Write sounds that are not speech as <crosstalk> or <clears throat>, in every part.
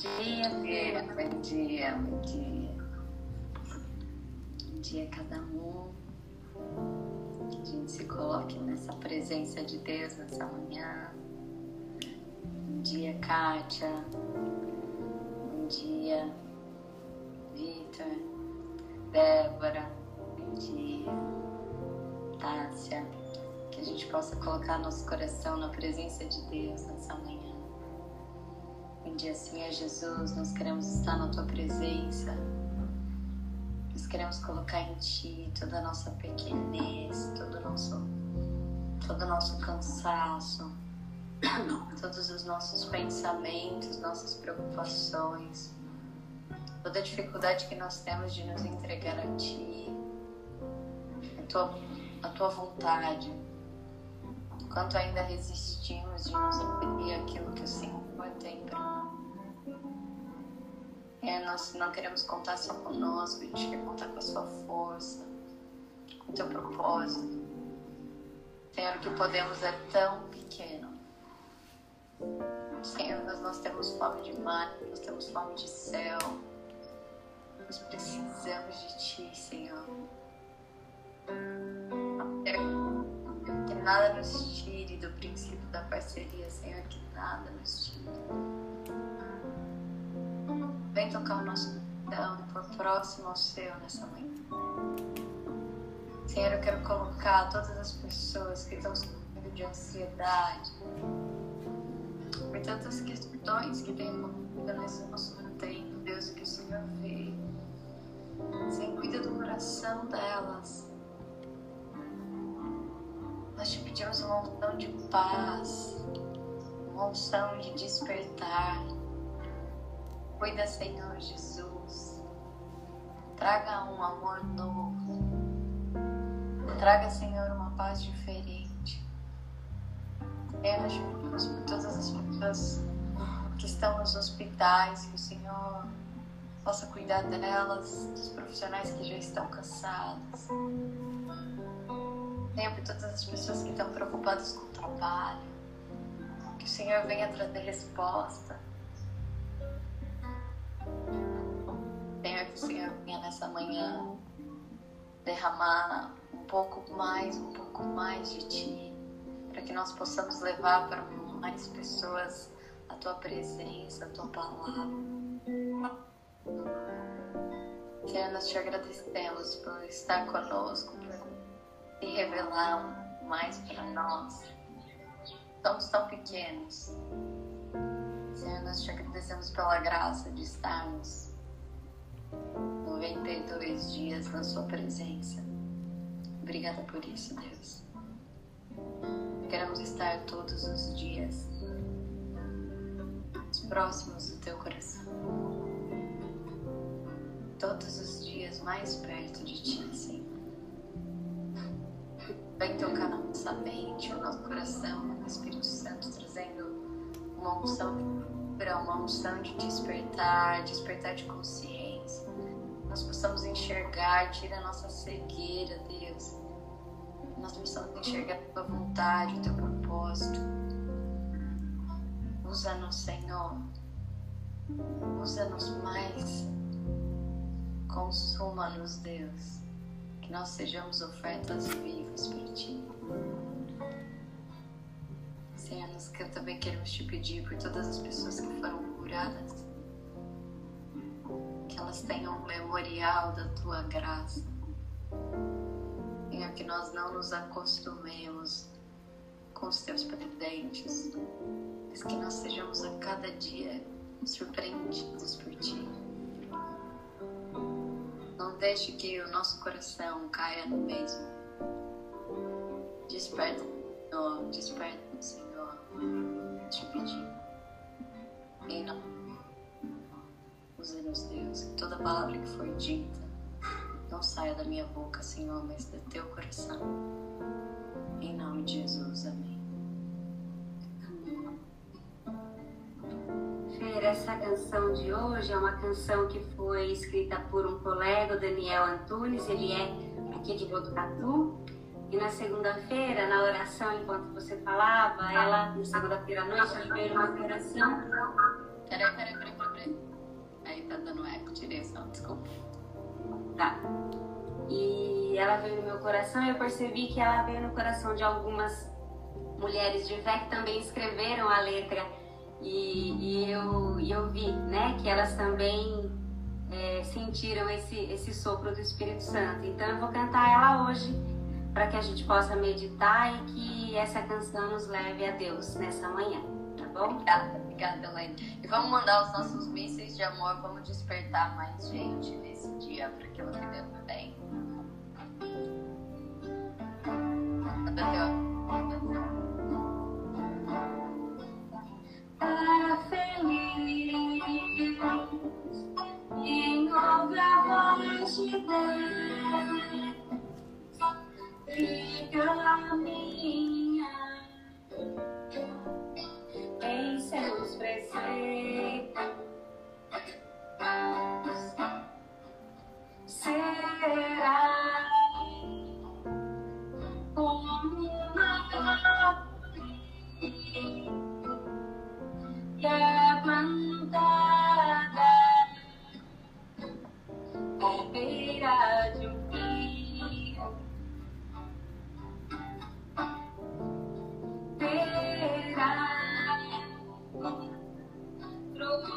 dia, Fê. Bom dia, bom dia. Bom dia cada um. Que a gente se coloque nessa presença de Deus nessa manhã. Bom dia, Kátia. Bom dia, Vitor. Débora. Bom dia, Tássia. Que a gente possa colocar nosso coração na presença de Deus nessa manhã dia, Senhor Jesus, nós queremos estar na tua presença. Nós queremos colocar em ti toda a nossa pequenez, todo o nosso, todo o nosso cansaço, todos os nossos pensamentos, nossas preocupações, toda a dificuldade que nós temos de nos entregar a ti, a tua, a tua vontade. Quanto ainda resistimos de nos impedir aquilo que o Senhor tem para nós. É, nós não queremos contar só conosco, a gente quer contar com a sua força, com o teu propósito. Senhor, o que podemos é tão pequeno. Senhor, nós, nós temos fome de mar, nós temos fome de céu. Nós precisamos de Ti, Senhor. Que nada nos tire do princípio da parceria, Senhor, que nada nos tire. Vem tocar o nosso coração por próximo ao seu nessa manhã. Senhor, eu quero colocar todas as pessoas que estão sofrendo de ansiedade, por tantas questões que têm envolvido nesse nosso tempo, Deus, que o Senhor vê. Senhor, cuida do coração delas. Nós te pedimos uma unção de paz, uma unção de despertar Cuida, Senhor Jesus. Traga um amor novo. Traga, Senhor, uma paz diferente. Nós pedimos por todas as pessoas que estão nos hospitais, que o Senhor possa cuidar delas, dos profissionais que já estão cansados. Tenha por todas as pessoas que estão preocupadas com o trabalho. Que o Senhor venha trazer resposta. Senhor, que o Senhor venha nessa manhã derramar um pouco mais, um pouco mais de Ti, para que nós possamos levar para mais pessoas a Tua presença, a Tua palavra. Senhor, nós te agradecemos por estar conosco, por te revelar mais para nós. Somos tão pequenos. Nós te agradecemos pela graça de estarmos 92 dias na Sua presença. Obrigada por isso, Deus. Queremos estar todos os dias próximos do Teu coração. Todos os dias mais perto de Ti, Senhor. Vem tocar na nossa mente, o nosso coração, o Espírito Santo trazendo uma unção uma unção de despertar, despertar de consciência nós possamos enxergar, tira a nossa cegueira, Deus. Nós possamos enxergar a tua vontade, o teu propósito. Usa-nos, Senhor. Usa-nos mais. Consuma-nos, Deus. Que nós sejamos ofertas vivas para Ti. Senhor, nós também queremos te pedir por todas as pessoas que foram curadas elas tenham um memorial da tua graça. Senhor, que nós não nos acostumemos com os teus presentes, mas que nós sejamos a cada dia surpreendidos por ti. Não deixe que o nosso coração caia no mesmo. Desperta, Senhor, desperta. Te pedir. Em nome Usa-nos, Deus, que toda palavra que for dita não saia da minha boca, Senhor, mas do teu coração. Em nome de Jesus, amém. Fer, essa canção de hoje é uma canção que foi escrita por um colega, Daniel Antunes, ele é aqui de Botucatu. E na segunda-feira, na oração, enquanto você falava, ela, na segunda-feira à noite, ela veio uma oração. Peraí, peraí, peraí, peraí. direção, desculpa. Tá. E ela veio no meu coração e eu percebi que ela veio no coração de algumas mulheres de fé que também escreveram a letra. E, e eu, e eu vi né, que elas também é, sentiram esse, esse sopro do Espírito Santo. Então eu vou cantar ela hoje para que a gente possa meditar e que essa canção nos leve a Deus nessa manhã, tá bom? Obrigada, obrigada, Elaine. E vamos mandar os nossos mísseis de amor, vamos despertar mais gente nesse dia para que Deus tem. Para feliz em outra voz de Deus e caminha em seus preceitos. Será como uma que é plantada beira de um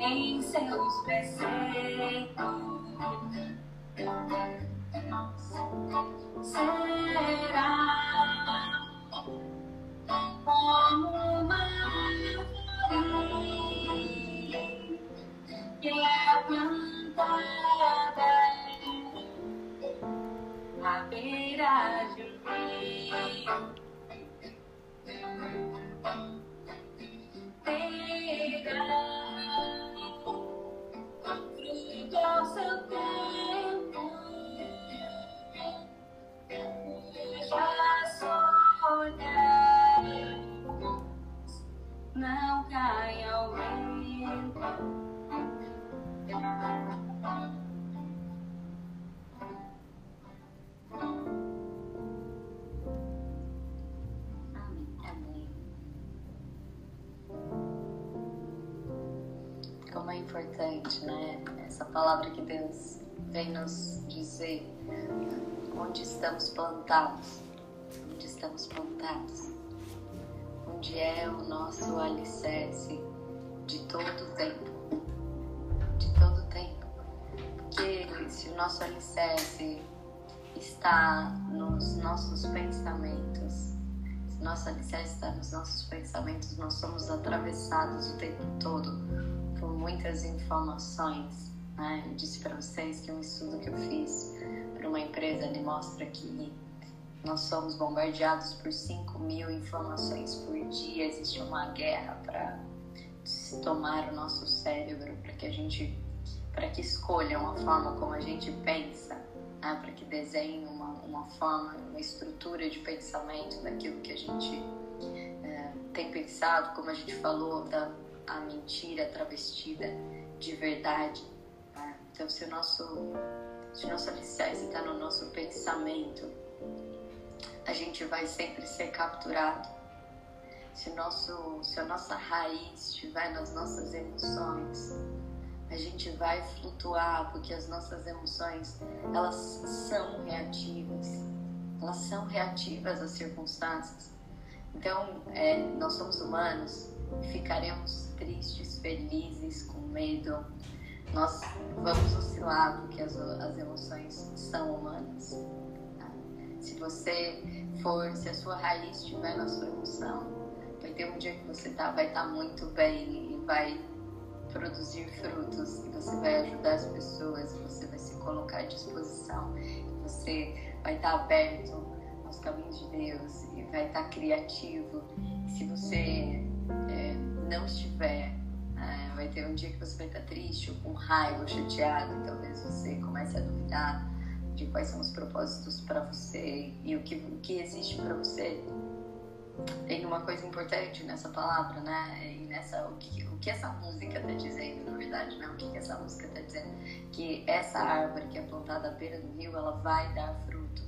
em seus preceitos. Será estamos plantados, onde estamos plantados, onde é o nosso alicerce de todo o tempo, de todo o tempo. Porque se o nosso alicerce está nos nossos pensamentos, se nosso alicerce está nos nossos pensamentos, nós somos atravessados o tempo todo por muitas informações. Né? Eu disse para vocês que um estudo que eu fiz para uma empresa ele mostra que nós somos bombardeados por 5 mil informações por dia. Existe uma guerra para tomar o nosso cérebro, para que a gente, para que escolham a forma como a gente pensa, né? para que desenhem uma, uma forma, uma estrutura de pensamento daquilo que a gente é, tem pensado, como a gente falou, da a mentira travestida de verdade. né? Então, se o nosso, se nosso alicerce está no nosso pensamento, a gente vai sempre ser capturado. Se, nosso, se a nossa raiz estiver nas nossas emoções, a gente vai flutuar, porque as nossas emoções, elas são reativas. Elas são reativas às circunstâncias. Então, é, nós somos humanos ficaremos tristes, felizes, com medo. Nós vamos oscilar, porque as, as emoções são humanas. tá? Se você for, se a sua raiz estiver na sua emoção, vai ter um dia que você tá, vai estar muito bem e vai produzir frutos e você vai ajudar as pessoas, você vai se colocar à disposição, você vai estar aberto aos caminhos de Deus e vai estar criativo. E se você é, não estiver vai ter um dia que você vai estar triste, ou com raiva, ou chateado, e talvez você comece a duvidar de quais são os propósitos para você e o que, o que existe para você. Tem uma coisa importante nessa palavra, né? E nessa, o, que, o que essa música está dizendo, na verdade, né? O que, que essa música está dizendo? Que essa árvore que é plantada à beira do rio, ela vai dar fruto,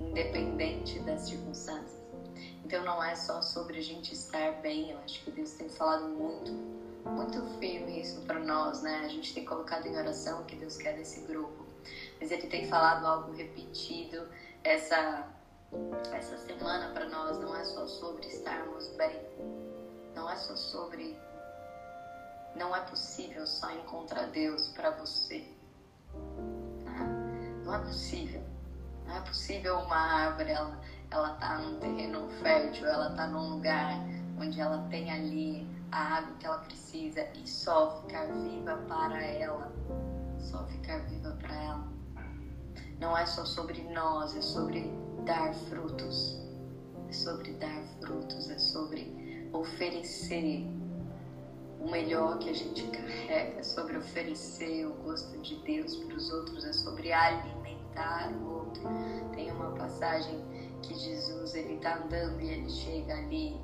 independente das circunstâncias. Então não é só sobre a gente estar bem, eu acho que Deus tem falado muito, muito firme isso para nós, né? A gente tem colocado em oração o que Deus quer desse grupo mas ele tem falado algo repetido essa essa semana para nós não é só sobre estarmos bem, não é só sobre não é possível só encontrar Deus para você. Tá? Não é possível. Não é possível uma árvore, ela, ela tá num terreno fértil, ela tá num lugar onde ela tem ali a água que ela precisa e só ficar viva para ela. Só ficar viva para ela não é só sobre nós, é sobre dar frutos. É sobre dar frutos, é sobre oferecer o melhor que a gente carrega, é sobre oferecer o gosto de Deus para os outros, é sobre alimentar o outro. Tem uma passagem que Jesus ele está andando e ele chega ali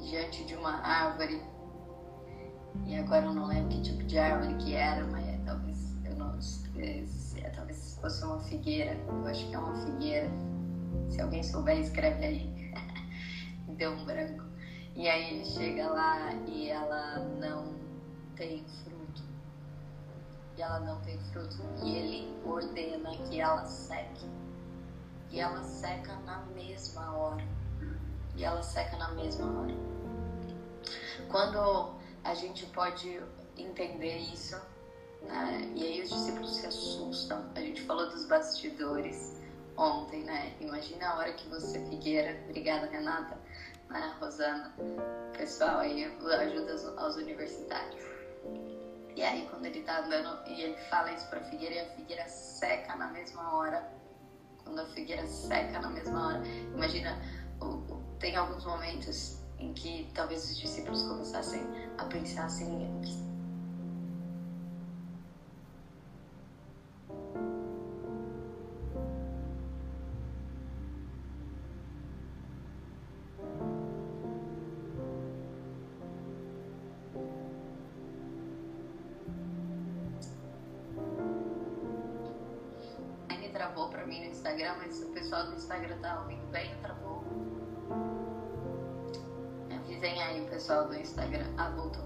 diante de uma árvore e agora eu não lembro que tipo de árvore que era, mas talvez eu não é, talvez fosse uma figueira, eu acho que é uma figueira. Se alguém souber, escreve aí. <laughs> Deu um branco. E aí ele chega lá e ela não tem fruto. E ela não tem fruto. E ele ordena que ela seque. E ela seca na mesma hora. E ela seca na mesma hora. Quando a gente pode entender isso, né? E aí os discípulos se assustam. A gente falou dos bastidores ontem, né? Imagina a hora que você, Figueira, obrigada Renata, né? Rosana, pessoal aí ajuda aos universitários. E aí quando ele tá andando e ele fala isso pra Figueira e a Figueira seca na mesma hora. Quando a Figueira seca na mesma hora. Imagina, tem alguns momentos em que talvez os discípulos começassem a pensar assim, travou pra mim no Instagram, mas o pessoal do Instagram tá ouvindo bem pessoal do Instagram. Ah, voltou.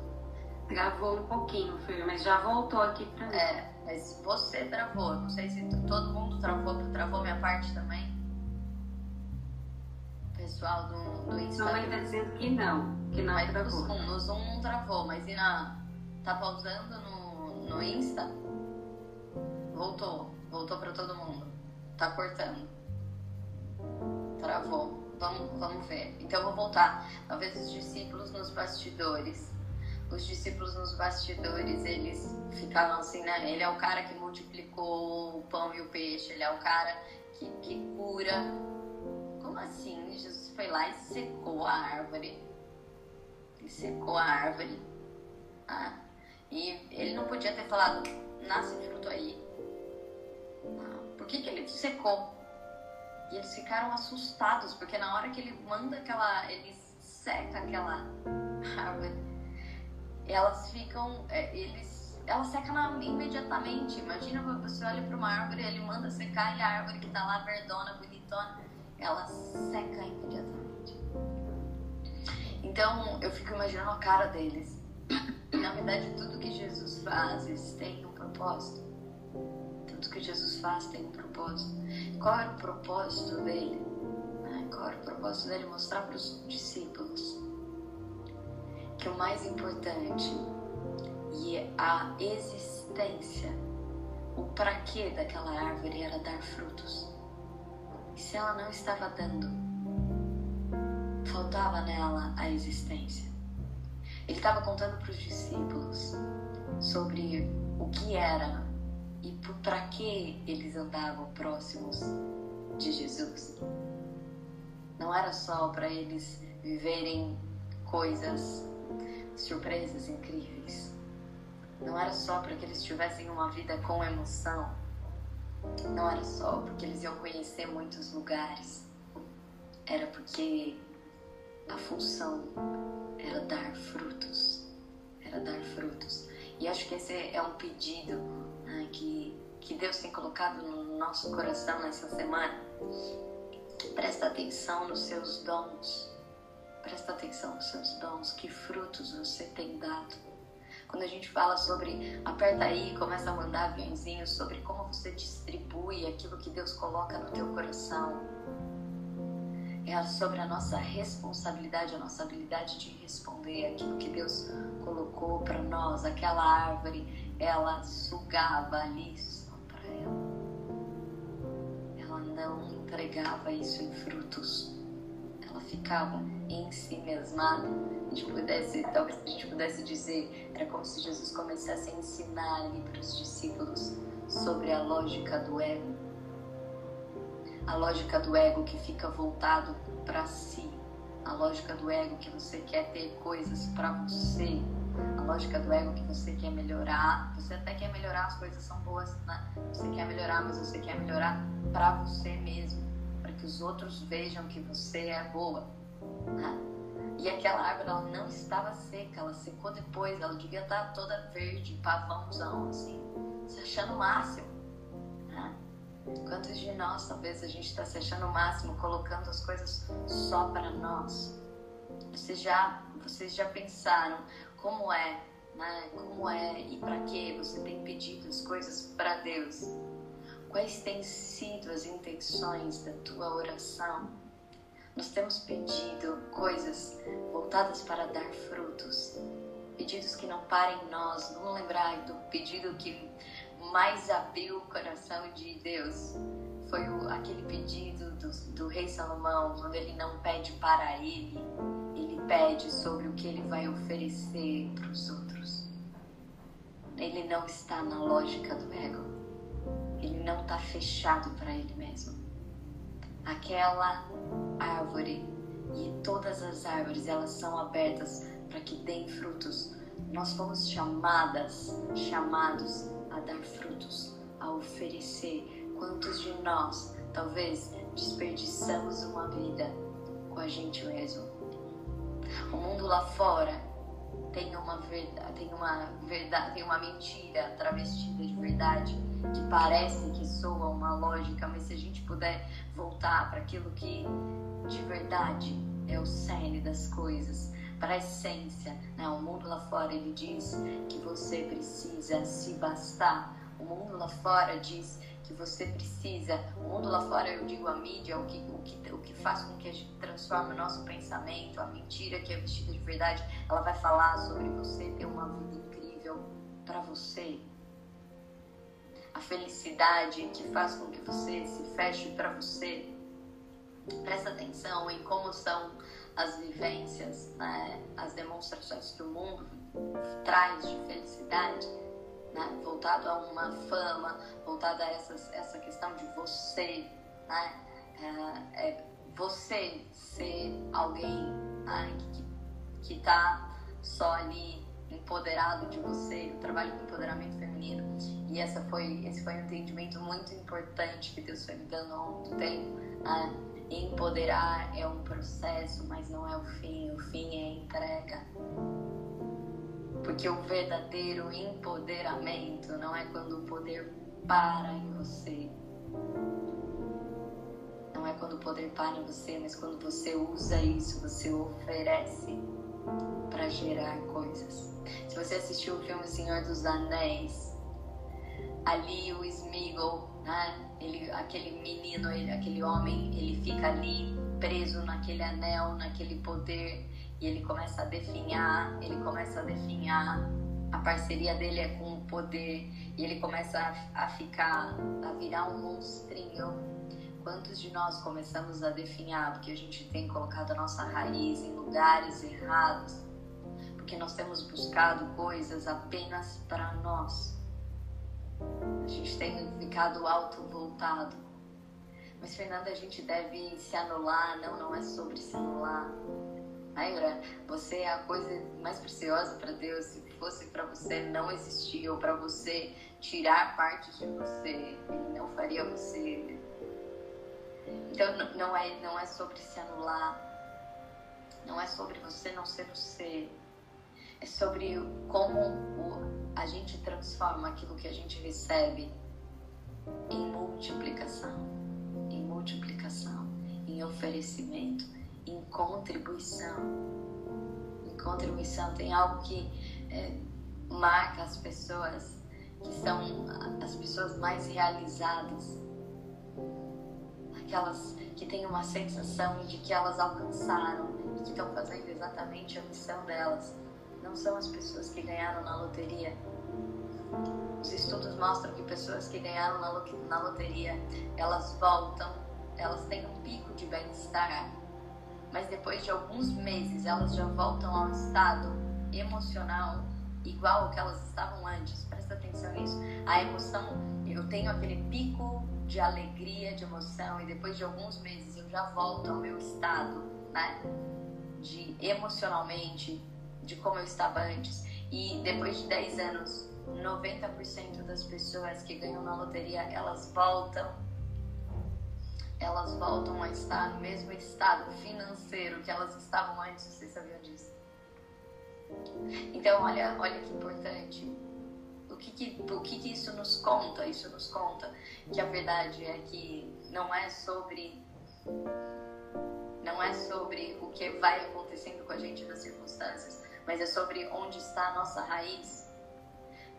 Travou um pouquinho, filho, mas já voltou aqui pra mim. É, mas você travou. Não sei se todo mundo travou, travou minha parte também. Pessoal do, do Instagram. Mamãe tá dizendo que não, que não mas travou. No Zoom, no Zoom não travou, mas e na. Tá pausando no, no Insta? Voltou. Voltou para todo mundo. Tá cortando. Travou. Vamos, vamos ver. Então vou voltar. Talvez os discípulos nos bastidores. Os discípulos nos bastidores, eles ficavam assim, né? Ele é o cara que multiplicou o pão e o peixe. Ele é o cara que, que cura. Como assim? Jesus foi lá e secou a árvore. Ele secou a árvore. Ah, e ele não podia ter falado, nasce fruto aí. Por que, que ele secou? E eles ficaram assustados, porque na hora que ele manda aquela. ele seca aquela <laughs> árvore, elas ficam. É, eles, ela seca na, imediatamente. Imagina você olha para uma árvore, ele manda secar e a árvore que está lá verdona, bonitona, ela seca imediatamente. Então eu fico imaginando a cara deles. <clears throat> Na verdade, tudo que Jesus faz tem um propósito tudo que Jesus faz tem um propósito. Qual era o propósito dele? Né? Qual era o propósito dele? Mostrar para os discípulos que o mais importante e a existência, o para quê daquela árvore era dar frutos. E se ela não estava dando, faltava nela a existência. Ele estava contando para os discípulos sobre o que era e para que eles andavam próximos de Jesus. Não era só para eles viverem coisas surpresas incríveis. Não era só para que eles tivessem uma vida com emoção. Não era só porque eles iam conhecer muitos lugares. Era porque a função era dar frutos. Era dar frutos. E acho que esse é um pedido que, que Deus tem colocado no nosso coração nessa semana. Presta atenção nos seus dons. Presta atenção nos seus dons. Que frutos você tem dado. Quando a gente fala sobre aperta aí, começa a mandar aviãozinhos sobre como você distribui aquilo que Deus coloca no teu coração é sobre a nossa responsabilidade, a nossa habilidade de responder aquilo que Deus colocou para nós. Aquela árvore, ela sugava só para ela. Ela não entregava isso em frutos. Ela ficava em si mesmada. A gente pudesse, talvez a gente pudesse dizer, era como se Jesus começasse a ensinar ali para os discípulos sobre a lógica do ego a lógica do ego que fica voltado para si, a lógica do ego que você quer ter coisas para você, a lógica do ego que você quer melhorar, você até quer melhorar, as coisas são boas, né? Você quer melhorar, mas você quer melhorar para você mesmo, para que os outros vejam que você é boa. Né? E aquela árvore ela não estava seca, ela secou depois, ela devia estar toda verde, pavãozão, assim, se achando o máximo. Né? Quantos de nós talvez a gente está se achando o máximo, colocando as coisas só para nós? Vocês já, vocês já pensaram como é, né? Como é e para que você tem pedido as coisas para Deus? Quais têm sido as intenções da tua oração? Nós temos pedido coisas voltadas para dar frutos, pedidos que não parem em nós. Vamos lembrar do pedido que mais abriu o coração de Deus foi o, aquele pedido do, do, rei Salomão, quando ele não pede para ele pede sobre o que ele vai oferecer para os outros. Ele não está na lógica do ego. Ele não está fechado para ele mesmo. Aquela árvore e todas as árvores, elas são abertas para que deem frutos. Nós fomos chamadas, chamados a dar frutos, a oferecer. Quantos de nós talvez desperdiçamos uma vida com a gente mesmo? O mundo lá fora tem uma verdade, tem uma verdade, tem uma mentira travestida de verdade que parece que soa uma lógica, mas se a gente puder voltar para aquilo que de verdade é o cerne das coisas, para a essência. Né? O mundo lá fora ele diz que você precisa se bastar. O mundo lá fora diz que você precisa. O mundo lá fora, eu digo a mídia, o que, o que, o que faz com que a gente transforme o nosso pensamento, a mentira que é vestida de verdade, ela vai falar sobre você ter uma vida incrível para você. A felicidade que faz com que você se feche para você. Presta atenção em como são as vivências, né, as demonstrações que o mundo traz de felicidade, né, voltado a uma fama, voltado a essas, essa questão de você, né, é, é você ser alguém né, que está só ali empoderado de você, eu trabalho com empoderamento feminino e essa foi, esse foi um entendimento muito importante que Deus foi me dando há muito tempo. Né? Empoderar é um processo, mas não é o fim. O fim é entrega. Porque o verdadeiro empoderamento não é quando o poder para em você. Não é quando o poder para em você, mas quando você usa isso, você oferece para gerar coisas. Se você assistiu o filme Senhor dos Anéis, ali o Smeagol, né? Ele, aquele menino, ele, aquele homem, ele fica ali preso naquele anel, naquele poder e ele começa a definhar, ele começa a definhar. A parceria dele é com o poder e ele começa a, a ficar, a virar um monstrinho. Quantos de nós começamos a definhar porque a gente tem colocado a nossa raiz em lugares errados? Porque nós temos buscado coisas apenas para nós a gente tem ficado alto voltado. Mas, Fernanda, a gente deve se anular. Não, não é sobre se anular. Lembra? Você é a coisa mais preciosa para Deus. Se fosse para você não existir ou para você tirar parte de você, Ele não faria você. Então não é, não é sobre se anular, não é sobre você não ser você, é sobre como o, a gente transforma aquilo que a gente recebe em multiplicação, em multiplicação, em oferecimento, em contribuição. Em contribuição tem algo que é, marca as pessoas que são as pessoas mais realizadas, aquelas que têm uma sensação de que elas alcançaram e que estão fazendo exatamente a missão delas. Não são as pessoas que ganharam na loteria, os estudos mostram que pessoas que ganharam na, na loteria, elas voltam, elas têm um pico de bem-estar, mas depois de alguns meses elas já voltam ao estado emocional igual ao que elas estavam antes. Presta atenção nisso. A emoção, eu tenho aquele pico de alegria, de emoção, e depois de alguns meses eu já volto ao meu estado, né? De emocionalmente, de como eu estava antes. E depois de 10 anos 90% das pessoas que ganham na loteria, elas voltam elas voltam a estar no mesmo estado financeiro que elas estavam antes, vocês sabiam disso? Então, olha, olha que importante. O que que, o que que isso nos conta? Isso nos conta que a verdade é que não é sobre não é sobre o que vai acontecendo com a gente nas circunstâncias, mas é sobre onde está a nossa raiz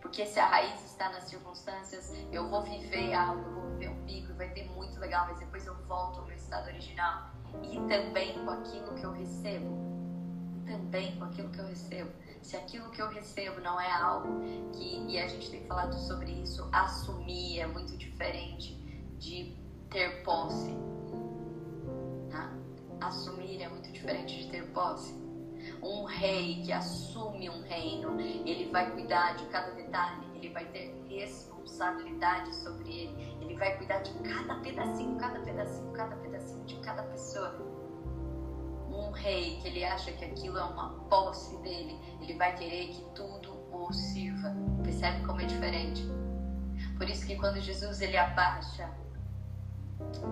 porque se a raiz está nas circunstâncias, eu vou viver algo, eu vou viver um pico, vai ter muito legal, mas depois eu volto ao meu estado original. E também com aquilo que eu recebo. Também com aquilo que eu recebo. Se aquilo que eu recebo não é algo que, e a gente tem falado sobre isso, assumir é muito diferente de ter posse. Tá? Assumir é muito diferente de ter posse. Um rei que assume um reino, ele vai cuidar de cada detalhe, ele vai ter responsabilidade sobre ele, ele vai cuidar de cada pedacinho, cada pedacinho, cada pedacinho de cada pessoa. Um rei que ele acha que aquilo é uma posse dele, ele vai querer que tudo o sirva. Percebe como é diferente? Por isso que quando Jesus ele abaixa,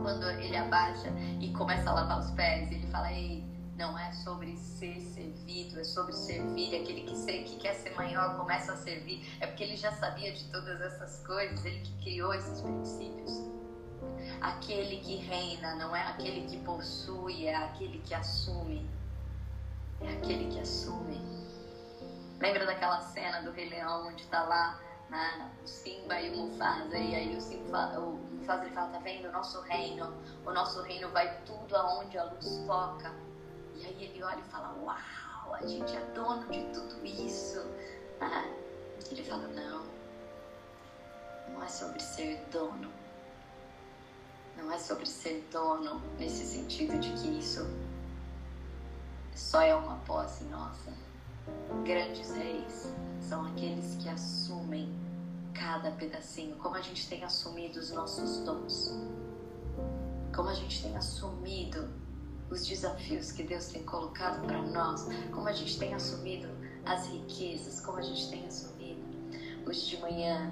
quando ele abaixa e começa a lavar os pés, ele fala: "Ei, não é sobre ser servido, é sobre servir. Aquele que, que quer ser maior começa a servir. É porque ele já sabia de todas essas coisas, ele que criou esses princípios. Aquele que reina não é aquele que possui, é aquele que assume. É aquele que assume. Lembra daquela cena do Rei Leão onde está lá né, o Simba e o Mufasa, e aí o, Simba, o Mufasa ele fala: tá vendo? O nosso reino, o nosso reino vai tudo aonde a luz foca. E aí ele olha e fala: Uau, a gente é dono de tudo isso. Ah, ele fala: Não, não é sobre ser dono. Não é sobre ser dono nesse sentido de que isso só é uma posse nossa. Grandes reis são aqueles que assumem cada pedacinho, como a gente tem assumido os nossos dons, como a gente tem assumido os desafios que Deus tem colocado para nós, como a gente tem assumido as riquezas, como a gente tem assumido. Hoje de manhã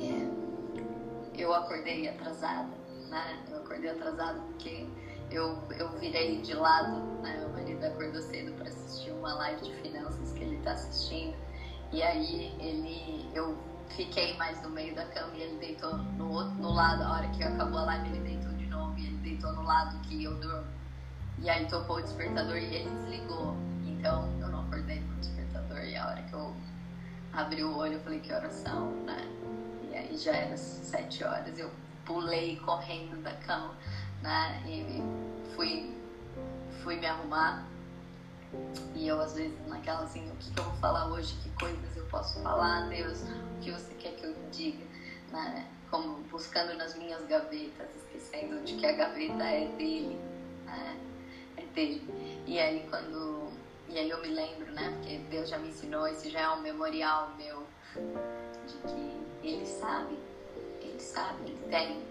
é, eu acordei atrasada, né? Eu acordei atrasada porque eu, eu virei de lado, né? Meu marido acordou cedo para assistir uma live de finanças que ele está assistindo. E aí ele, eu fiquei mais no meio da cama e ele deitou no, outro, no lado, a hora que acabou a live ele deitou deitou no lado que eu durmo. E aí tocou o despertador e ele desligou. Então eu não acordei com o despertador. E a hora que eu abri o olho, eu falei que oração, né? E aí já era sete horas. Eu pulei correndo da cama, né? E fui, fui me arrumar. E eu, às vezes, naquela assim, o que, que eu vou falar hoje? Que coisas eu posso falar, Deus? O que você quer que eu diga? Né? Como buscando nas minhas gavetas, esquecendo de que a gaveta é dele, né? é dele. E aí quando e aí eu me lembro, né? Porque Deus já me ensinou, esse já é um memorial meu de que Ele sabe, Ele sabe, Ele tem.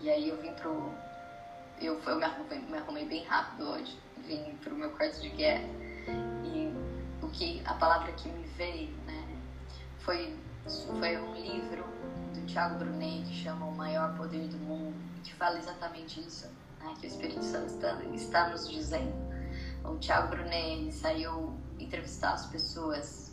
E aí eu vim pro eu, eu me, arrumei, me arrumei bem rápido hoje, vim pro meu quarto de guerra. E o que, a palavra que me veio, né, foi, foi um livro Tiago Brunet que chama O Maior Poder do Mundo, que fala exatamente isso, né, que o Espírito Santo está, está nos dizendo. O Tiago Brunet saiu entrevistar as pessoas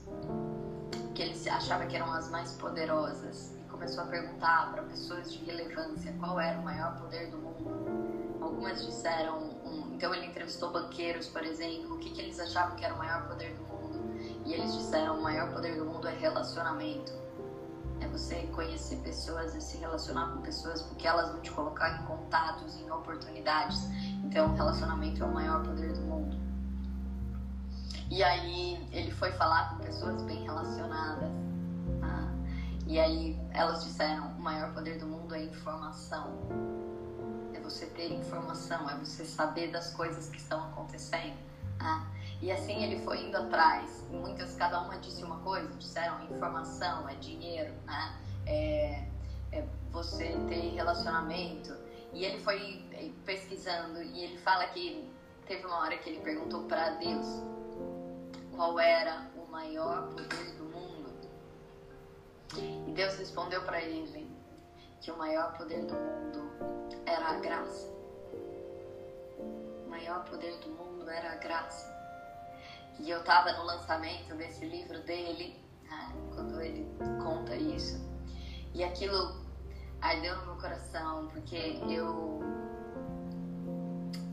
que ele achava que eram as mais poderosas e começou a perguntar para pessoas de relevância qual era o maior poder do mundo. Algumas disseram, um, então ele entrevistou banqueiros, por exemplo, o que, que eles achavam que era o maior poder do mundo. E eles disseram: o maior poder do mundo é relacionamento. É você conhecer pessoas e se relacionar com pessoas porque elas vão te colocar em contatos, em oportunidades. Então, relacionamento é o maior poder do mundo. E aí ele foi falar com pessoas bem relacionadas. Tá? E aí elas disseram: o maior poder do mundo é informação. É você ter informação, é você saber das coisas que estão acontecendo. Tá? E assim ele foi indo atrás. E muitas, cada uma disse uma coisa. Disseram: informação é dinheiro, né? é, é você ter relacionamento. E ele foi eh, pesquisando e ele fala que teve uma hora que ele perguntou para Deus qual era o maior poder do mundo. E Deus respondeu para ele que o maior poder do mundo era a graça. O maior poder do mundo era a graça. E eu estava no lançamento desse livro dele, né, quando ele conta isso. E aquilo ardeu no meu coração, porque eu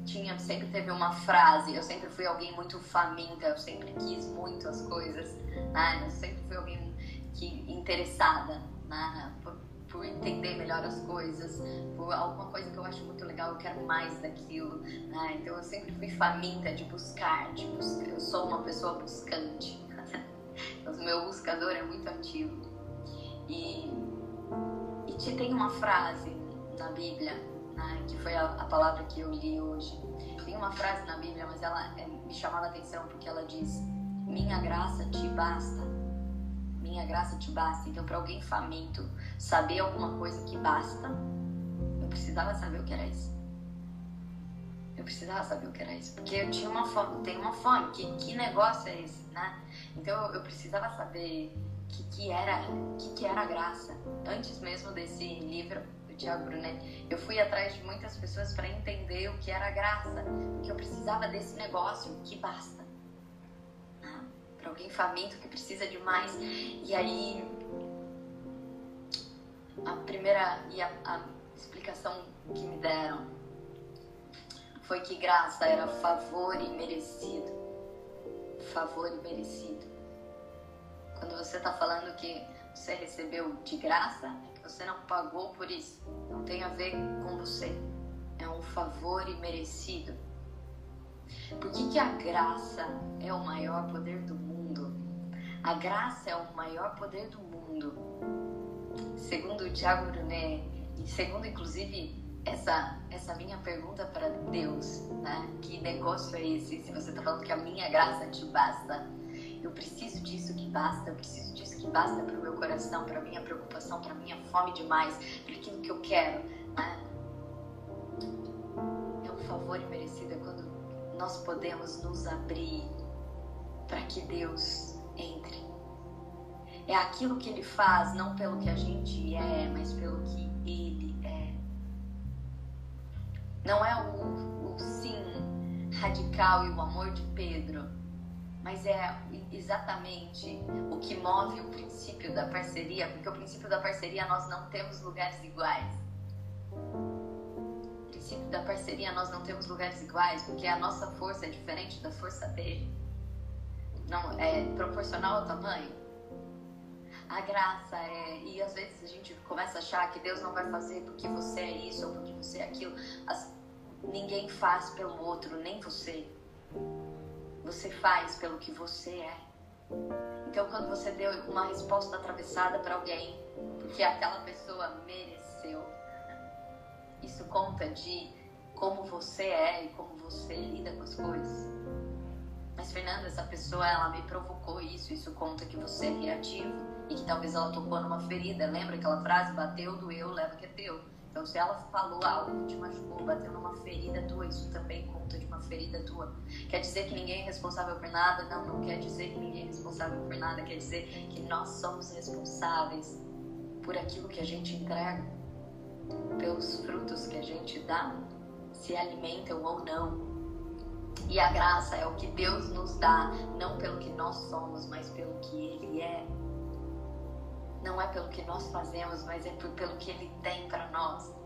tinha, sempre teve uma frase, eu sempre fui alguém muito faminta, eu sempre quis muito as coisas, né? Eu sempre fui alguém que interessada, né? Por, por entender melhor as coisas, por alguma coisa que eu acho muito legal, eu quero mais daquilo, né? Então eu sempre fui faminta de buscar, de buscar. Eu sou uma pessoa buscante. <laughs> o meu buscador é muito ativo. E, e tem uma frase na Bíblia né, que foi a, a, palavra que eu li hoje. Tem uma frase na Bíblia, mas ela é, me chamava a atenção porque ela diz: Minha graça te basta. Minha graça te basta. Então, para alguém faminto saber alguma coisa que basta, eu precisava saber o que era isso. Eu precisava saber o que era isso, porque eu tinha uma fome, tenho uma fome. Que, que negócio é esse, né? Então, eu, precisava saber que que era, que que era a graça antes mesmo desse livro Tiago Brunet, eu fui atrás de muitas pessoas para entender o que era graça, que eu precisava desse negócio que basta. Alguém faminto que precisa de mais. E aí, a primeira e a, a explicação que me deram foi que graça era favor e merecido. Favor e merecido. Quando você está falando que você recebeu de graça, você não pagou por isso. Não tem a ver com você. É um favor imerecido. Por que, que a graça é o maior poder do mundo? A graça é o maior poder do mundo. Segundo Tiago Brunet, e segundo inclusive essa, essa minha pergunta para Deus, né? Que negócio é esse? Se você está falando que a minha graça te basta, eu preciso disso que basta, eu preciso disso que basta para o meu coração, para a minha preocupação, para a minha fome demais, para aquilo que eu quero. Né? É um favor imerecido quando nós podemos nos abrir para que Deus entre. É aquilo que Ele faz, não pelo que a gente é, mas pelo que Ele é. Não é o, o sim radical e o amor de Pedro mas é exatamente o que move o princípio da parceria, porque o princípio da parceria nós não temos lugares iguais. O princípio da parceria nós não temos lugares iguais, porque a nossa força é diferente da força dele. Não é proporcional ao tamanho. A graça é, e às vezes a gente começa a achar que Deus não vai fazer porque você é isso ou porque você é aquilo. As, ninguém faz pelo outro, nem você você faz pelo que você é. Então, quando você deu uma resposta atravessada para alguém, porque aquela pessoa mereceu, isso conta de como você é e como você lida com as coisas. Mas, Fernanda, essa pessoa, ela me provocou isso. Isso conta que você é reativo e que talvez ela tocou numa ferida. Lembra aquela frase? Bateu, doeu, leva que é teu. Então, se ela falou algo que te machucou, bateu numa ferida tua, isso também conta de uma ferida tua. Quer dizer que ninguém é responsável por nada? Não, não quer dizer que ninguém é responsável por nada. Quer dizer que nós somos responsáveis por aquilo que a gente entrega, pelos frutos que a gente dá, se alimentam ou não. E a graça é o que Deus nos dá, não pelo que nós somos, mas pelo que Ele é. Não é pelo que nós fazemos, mas é pelo que Ele tem para nós.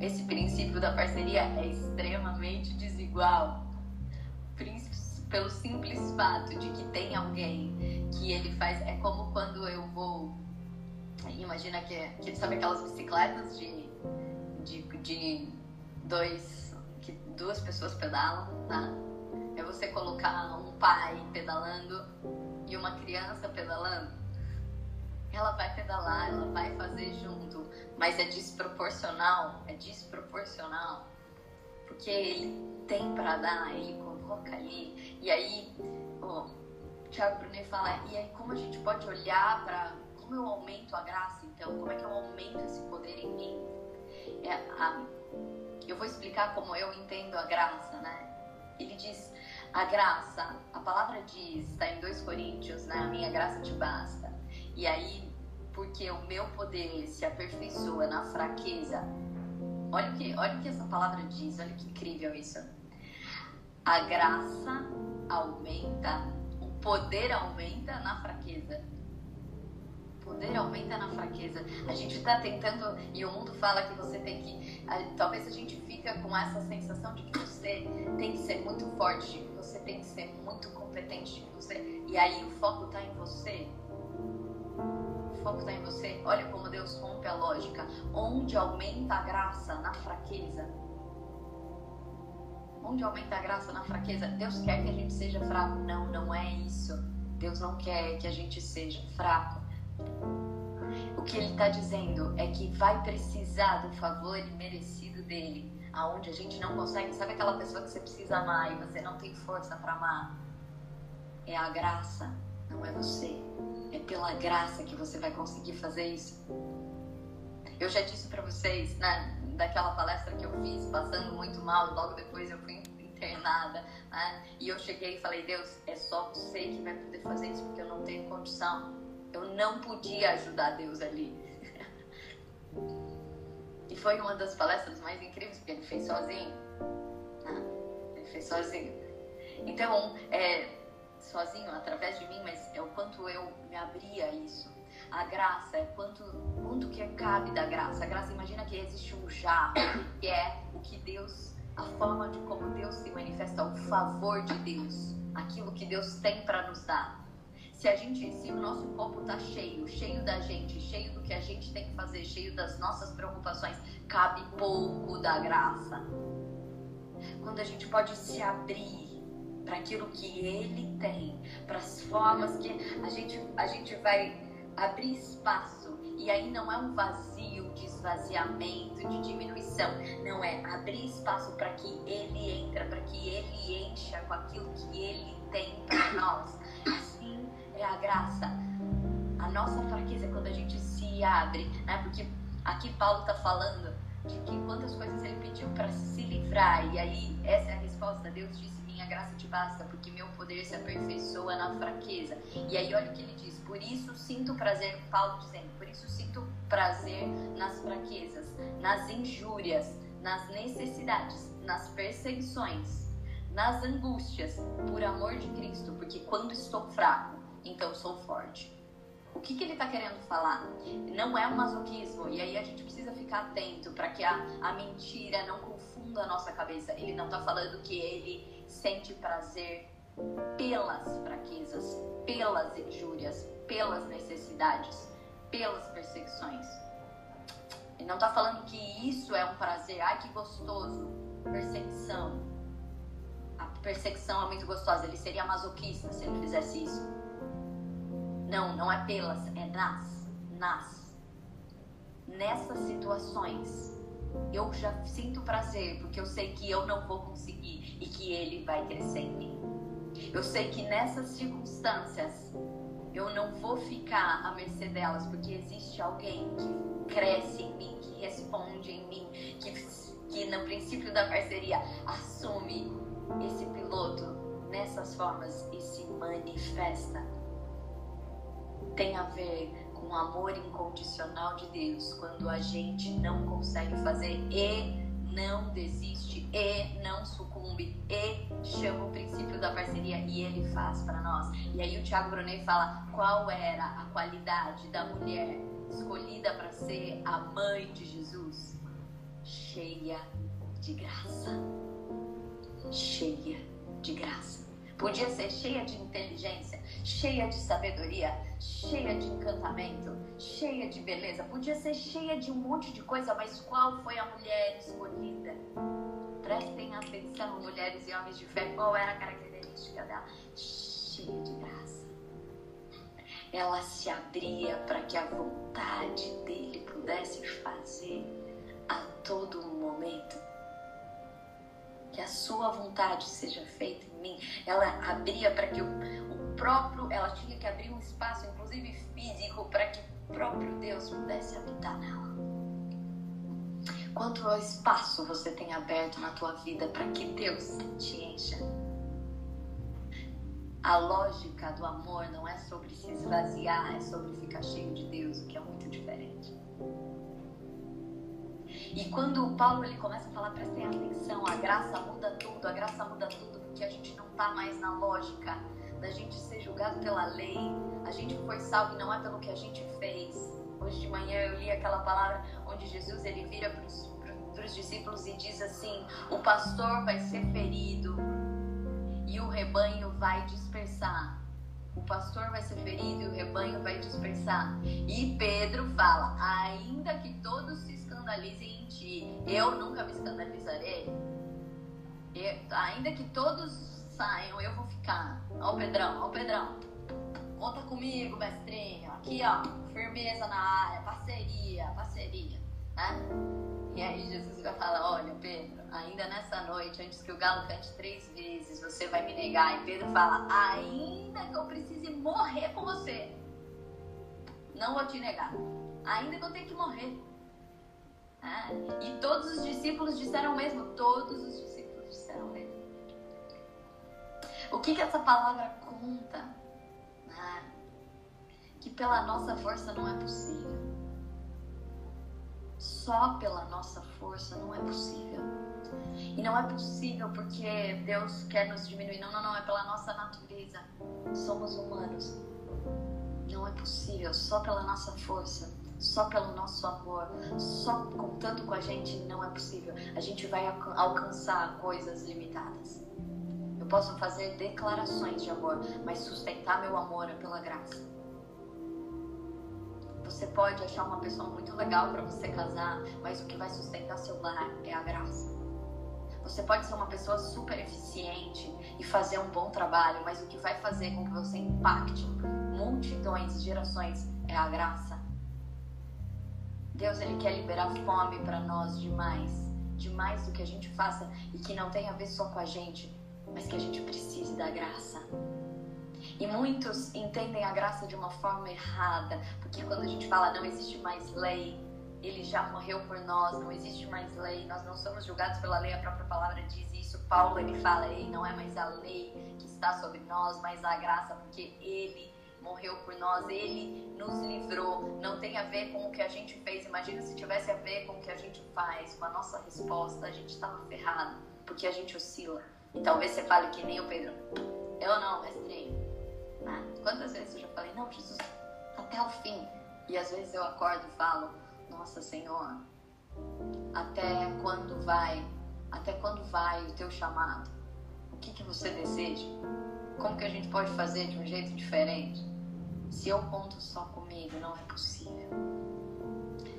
Esse princípio da parceria é extremamente desigual. Pelo simples fato de que tem alguém que ele faz. É como quando eu vou. Imagina que, que sabe aquelas bicicletas de, de, de dois. Duas pessoas pedalam, tá? É você colocar um pai pedalando e uma criança pedalando ela vai pedalar, ela vai fazer junto, mas é desproporcional, é desproporcional, porque ele tem para dar, ele coloca ali, e aí o Tiago Brunet fala, e aí como a gente pode olhar para como eu aumento a graça, então, como é que eu aumento esse poder em mim? É, a, eu vou explicar como eu entendo a graça, né? Ele diz, a graça, a palavra diz, está em 2 Coríntios, né? A minha graça te basta. E aí, porque o meu poder se aperfeiçoa na fraqueza. Olha o que, olha o que essa palavra diz, olha que incrível isso. A graça aumenta, o poder aumenta na fraqueza. O poder aumenta na fraqueza. A gente está tentando, e o mundo fala que você tem que. Talvez a gente fica com essa sensação de que você tem que ser muito forte, de que você tem que ser muito competente, de que você. E aí o foco está em você foco está em você. Olha como Deus rompe a lógica. Onde aumenta a graça na fraqueza. Onde aumenta a graça na fraqueza. Deus quer que a gente seja fraco. Não, não é isso. Deus não quer que a gente seja fraco. O que ele está dizendo é que vai precisar do favor imerecido dele, aonde a gente não consegue. Sabe aquela pessoa que você precisa amar e você não tem força para amar? É a graça, não é você. É pela graça que você vai conseguir fazer isso. Eu já disse para vocês, né, daquela palestra que eu fiz, passando muito mal, logo depois eu fui internada, né, e eu cheguei e falei: Deus, é só você que vai poder fazer isso, porque eu não tenho condição. Eu não podia ajudar Deus ali. e foi uma das palestras mais incríveis, porque ele fez sozinho. Né? Ele fez sozinho. Então, é, sozinho através de mim, mas é o quanto eu me abria a isso. A graça é quanto, quanto que cabe da graça. A graça, imagina que existe um jarro, que é o que Deus, a forma de como Deus se manifesta, o favor de Deus, aquilo que Deus tem para nos dar. Se a gente, se o nosso copo tá cheio, cheio da gente, cheio do que a gente tem que fazer, cheio das nossas preocupações, cabe pouco da graça. Quando a gente pode se abrir para aquilo que Ele tem, para as formas que a gente, a gente vai abrir espaço. E aí não é um vazio de esvaziamento, de diminuição. Não é abrir espaço para que Ele entra, para que Ele encha com aquilo que Ele tem para nós. É a graça. A nossa fraqueza é quando a gente se abre, né? Porque aqui Paulo está falando de que quantas coisas ele pediu para se livrar. E aí essa é a resposta. Deus disse minha graça te basta, porque meu poder se aperfeiçoa na fraqueza. E aí olha o que ele diz, por isso sinto prazer, Paulo dizendo, por isso sinto prazer nas fraquezas, nas injúrias, nas necessidades, nas perseguições, nas angústias, por amor de Cristo, porque quando estou fraco, então sou forte. O que, que ele está querendo falar? Não é um masoquismo, e aí a gente precisa ficar atento para que a, a mentira não confunda a nossa cabeça. Ele não está falando que ele sente prazer pelas fraquezas, pelas injúrias, pelas necessidades, pelas perseguições. Ele não está falando que isso é um prazer, ai que gostoso, perseguição. A perseguição é muito gostosa, ele seria masoquista se ele fizesse isso. Não, não é pelas, é nas, nas. Nessas situações, eu já sinto prazer, porque eu sei que eu não vou conseguir e que ele vai crescer em mim. Eu sei que nessas circunstâncias eu não vou ficar à mercê delas, porque existe alguém que cresce em mim, que responde em mim, que, que no princípio da parceria assume esse piloto nessas formas e se manifesta. Tem a ver com o amor incondicional de Deus, quando a gente não consegue fazer e não desiste e não sucumbe e chama o princípio da parceria e ele faz para nós. E aí o Tiago Brunet fala qual era a qualidade da mulher escolhida para ser a mãe de Jesus, cheia de graça. Cheia de graça. Podia ser cheia de inteligência, cheia de sabedoria, cheia de encantamento, cheia de beleza. Podia ser cheia de um monte de coisa, mas qual foi a mulher escolhida? Prestem atenção, mulheres e homens de fé, qual era a característica dela? Cheia de graça. Ela se abria para que a vontade dele pudesse fazer a todo momento. Que a sua vontade seja feita em mim. Ela abria para que o, o próprio, ela tinha que abrir um espaço, inclusive físico, para que o próprio Deus pudesse habitar nela. Quanto espaço você tem aberto na tua vida para que Deus te encha? A lógica do amor não é sobre se esvaziar, é sobre ficar cheio de Deus, o que é muito diferente. E quando Paulo ele começa a falar, prestem atenção, a graça muda tudo, a graça muda tudo, porque a gente não está mais na lógica da gente ser julgado pela lei. A gente foi salvo e não é pelo que a gente fez. Hoje de manhã eu li aquela palavra onde Jesus ele vira para os discípulos e diz assim: o pastor vai ser ferido e o rebanho vai dispersar. O pastor vai ser ferido e o rebanho vai dispersar. E Pedro fala: ainda que todos se escandalizem em ti, eu nunca me escandalizarei. Eu, ainda que todos saiam, eu vou ficar. Ó Pedrão, ó Pedrão. Conta comigo, mestrinho. Aqui, ó, firmeza na área, parceria, parceria. Né? E aí Jesus vai falar, olha, Pedro, ainda nessa noite, antes que o galo cante três vezes, você vai me negar. E Pedro fala, ainda que eu precise morrer com você, não vou te negar. Ainda que eu tenha que morrer. É. E todos os discípulos disseram o mesmo. Todos os discípulos disseram o mesmo. O que, que essa palavra conta? Ah, que pela nossa força não é possível. Só pela nossa força não é possível. E não é possível porque Deus quer nos diminuir. Não, não, não. É pela nossa natureza. Somos humanos. Não é possível. Só pela nossa força. Só pelo nosso amor. Só contando com a gente não é possível. A gente vai alcançar coisas limitadas posso fazer declarações de amor, mas sustentar meu amor é pela graça. Você pode achar uma pessoa muito legal para você casar, mas o que vai sustentar seu lar é a graça. Você pode ser uma pessoa super eficiente e fazer um bom trabalho, mas o que vai fazer com que você impacte multidões, gerações é a graça. Deus ele quer liberar fome para nós demais, demais do que a gente faça e que não tem a ver só com a gente, mas que a gente precise da graça. E muitos entendem a graça de uma forma errada, porque quando a gente fala não existe mais lei, ele já morreu por nós, não existe mais lei, nós não somos julgados pela lei, a própria palavra diz isso. Paulo ele fala, ei, não é mais a lei que está sobre nós, mas a graça, porque ele morreu por nós, ele nos livrou. Não tem a ver com o que a gente fez. Imagina se tivesse a ver com o que a gente faz, com a nossa resposta, a gente estava ferrado, porque a gente oscila. E talvez você fale que nem o Pedro. Eu não, mestrinho. Né? Quantas vezes eu já falei, não, Jesus, até o fim. E às vezes eu acordo e falo, nossa Senhor, até quando vai, até quando vai o teu chamado? O que, que você deseja? Como que a gente pode fazer de um jeito diferente? Se eu conto só comigo, não é possível.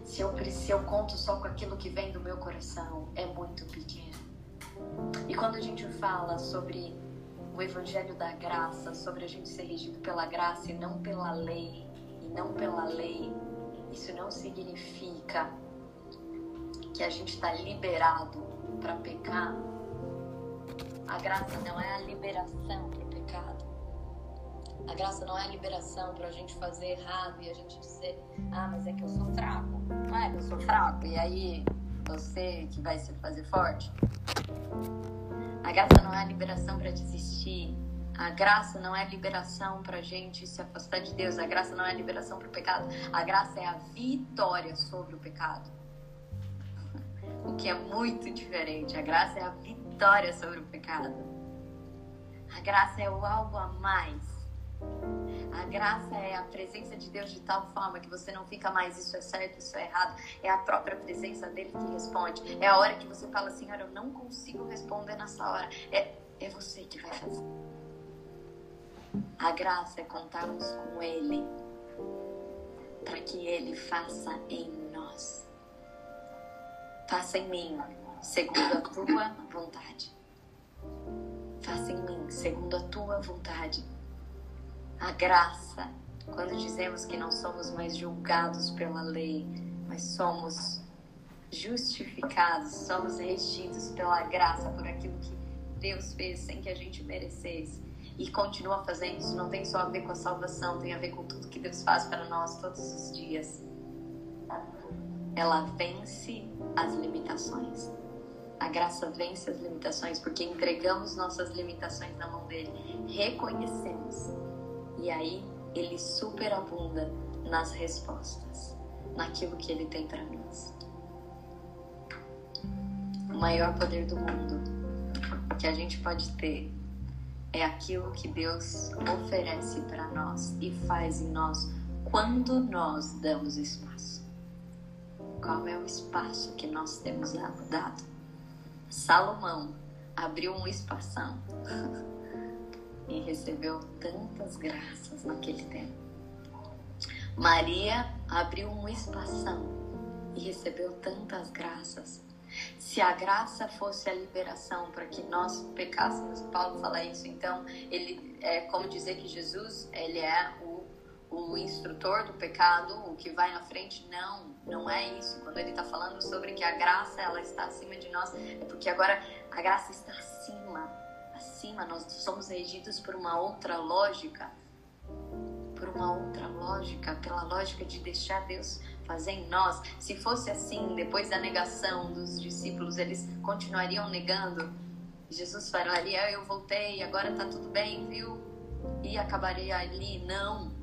Se eu, se eu conto só com aquilo que vem do meu coração, é muito pequeno. E quando a gente fala sobre o evangelho da graça, sobre a gente ser regido pela graça e não pela lei, e não pela lei, isso não significa que a gente está liberado para pecar. A graça não é a liberação. A graça não é liberação para a gente fazer errado e a gente dizer, ah, mas é que eu sou fraco. Não é que eu sou fraco e aí você que vai se fazer forte. A graça não é a liberação para desistir. A graça não é liberação para gente se afastar de Deus. A graça não é liberação para o pecado. A graça é a vitória sobre o pecado. O que é muito diferente. A graça é a vitória sobre o pecado. A graça é o algo a mais. A graça é a presença de Deus de tal forma que você não fica mais isso é certo, isso é errado. É a própria presença dele que responde. É a hora que você fala, Senhor, eu não consigo responder nessa hora. É, é você que vai fazer. A graça é contarmos com Ele para que Ele faça em nós. Faça em mim segundo a tua vontade. Faça em mim segundo a tua vontade. A graça, quando dizemos que não somos mais julgados pela lei, mas somos justificados, somos regidos pela graça, por aquilo que Deus fez sem que a gente merecesse e continua fazendo. Isso não tem só a ver com a salvação, tem a ver com tudo que Deus faz para nós todos os dias. Ela vence as limitações. A graça vence as limitações porque entregamos nossas limitações na mão dele, reconhecemos. E aí ele superabunda nas respostas, naquilo que ele tem para nós. O maior poder do mundo que a gente pode ter é aquilo que Deus oferece para nós e faz em nós quando nós damos espaço. Qual é o espaço que nós temos dado? Salomão abriu um espação <laughs> e recebeu tantas graças naquele tempo. Maria abriu um espação e recebeu tantas graças. Se a graça fosse a liberação para que nós pecássemos, Paulo fala isso, então ele é como dizer que Jesus, ele é o, o instrutor do pecado, o que vai na frente, não, não é isso. Quando ele está falando sobre que a graça ela está acima de nós, é porque agora a graça está acima, acima, nós somos regidos por uma outra lógica, por uma outra lógica, pela lógica de deixar Deus fazer em nós. Se fosse assim, depois da negação dos discípulos, eles continuariam negando. Jesus falaria: Eu voltei, agora tá tudo bem, viu? E acabaria ali. Não.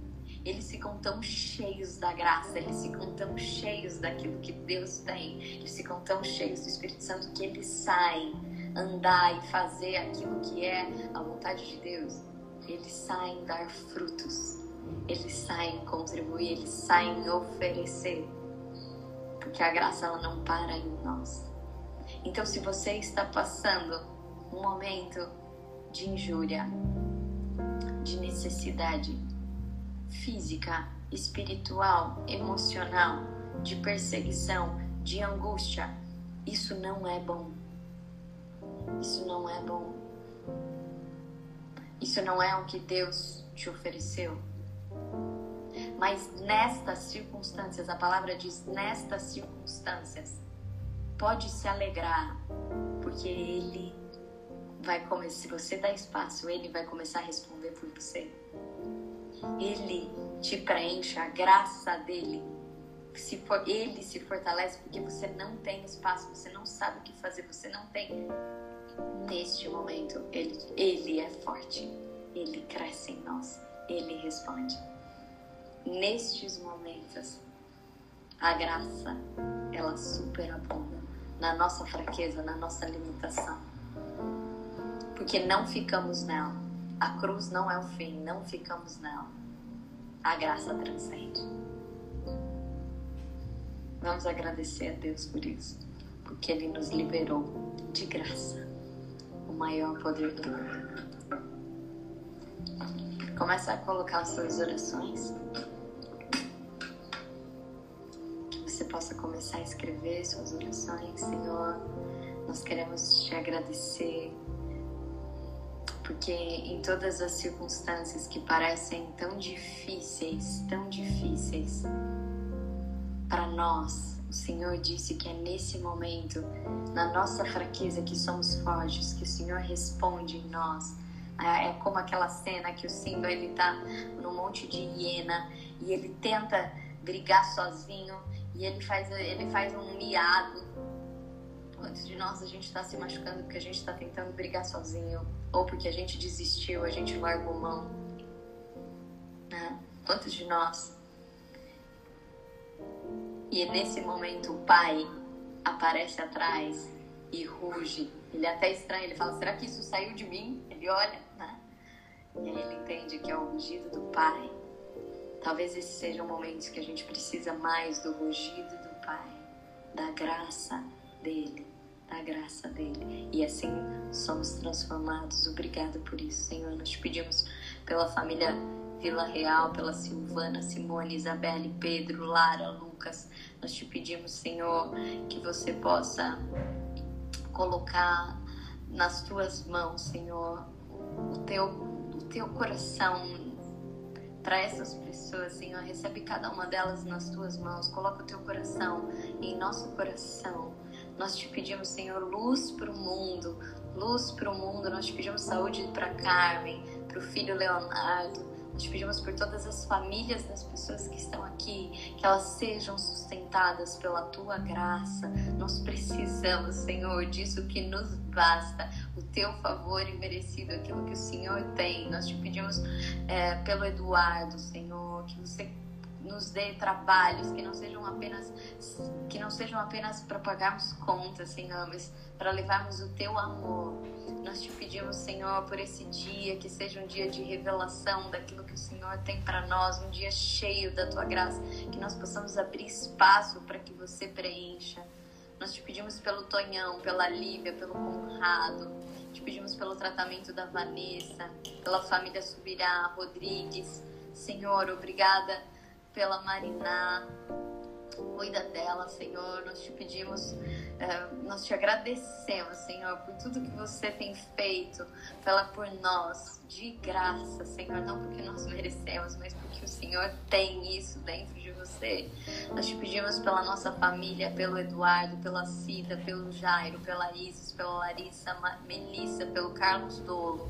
Eles ficam tão cheios da graça, eles ficam tão cheios daquilo que Deus tem, eles ficam tão cheios do Espírito Santo que eles saem andar e fazer aquilo que é a vontade de Deus. Eles saem dar frutos eles saem contribuir, eles saem oferecer. Porque a graça ela não para em nós. Então, se você está passando um momento de injúria, de necessidade física, espiritual, emocional, de perseguição, de angústia, isso não é bom. Isso não é bom. Isso não é o que Deus te ofereceu. Mas nestas circunstâncias, a palavra diz nestas circunstâncias, pode se alegrar, porque ele vai começar, se você dá espaço, ele vai começar a responder por você. Ele te preenche, a graça dele. Se for, ele se fortalece porque você não tem espaço, você não sabe o que fazer, você não tem. Neste momento, ele, ele é forte, ele cresce em nós, ele responde nestes momentos, a graça, ela superabunda na nossa fraqueza, na nossa limitação. Porque não ficamos nela. A cruz não é o fim, não ficamos nela. A graça transcende. Vamos agradecer a Deus por isso, porque Ele nos liberou de graça, maior poder do mundo. Começa a colocar as suas orações. possa começar a escrever suas orações, Senhor. Nós queremos te agradecer, porque em todas as circunstâncias que parecem tão difíceis, tão difíceis para nós, o Senhor disse que é nesse momento, na nossa fraqueza, que somos fortes, que o Senhor responde em nós, É, é como aquela cena que o Simba ele tá no monte de hiena e ele tenta brigar sozinho e ele faz, ele faz um miado. Quantos de nós a gente está se machucando porque a gente está tentando brigar sozinho ou porque a gente desistiu, a gente largou mão? Né? Quantos de nós? E nesse momento o pai aparece atrás e ruge. Ele é até estranha, ele fala: será que isso saiu de mim? Ele olha, né? E aí ele entende que é o rugido do pai. Talvez esses sejam momentos que a gente precisa mais do rugido do pai, da graça dele, da graça dele. E assim somos transformados. Obrigada por isso, Senhor. Nós te pedimos pela família Vila Real, pela Silvana, Simone, Isabelle, Pedro, Lara, Lucas. Nós te pedimos, Senhor, que você possa colocar nas tuas mãos, Senhor, o teu, o teu coração para essas pessoas, Senhor. Recebe cada uma delas nas tuas mãos. Coloca o teu coração em nosso coração. Nós te pedimos, Senhor, luz para o mundo, luz para o mundo. Nós te pedimos saúde para Carmen, para o filho Leonardo. Nós pedimos por todas as famílias das pessoas que estão aqui, que elas sejam sustentadas pela tua graça. Nós precisamos, Senhor, disso que nos basta, o teu favor imerecido, aquilo que o Senhor tem. Nós te pedimos é, pelo Eduardo, Senhor, que você nos dê trabalhos que não sejam apenas que não sejam apenas para pagarmos contas, Senhor, mas para levarmos o teu amor. Nós te pedimos, Senhor, por esse dia, que seja um dia de revelação daquilo que o Senhor tem para nós, um dia cheio da tua graça, que nós possamos abrir espaço para que você preencha. Nós te pedimos pelo Tonhão, pela Lívia, pelo Conrado. Te pedimos pelo tratamento da Vanessa, pela família Subirá, Rodrigues. Senhor, obrigada pela Mariná. Cuida dela, Senhor. Nós te pedimos, é, nós te agradecemos, Senhor, por tudo que você tem feito pela por nós, de graça, Senhor. Não porque nós merecemos, mas porque o Senhor tem isso dentro de você. Nós te pedimos pela nossa família, pelo Eduardo, pela Cida, pelo Jairo, pela Isis, pela Larissa, Melissa, pelo Carlos Dolo.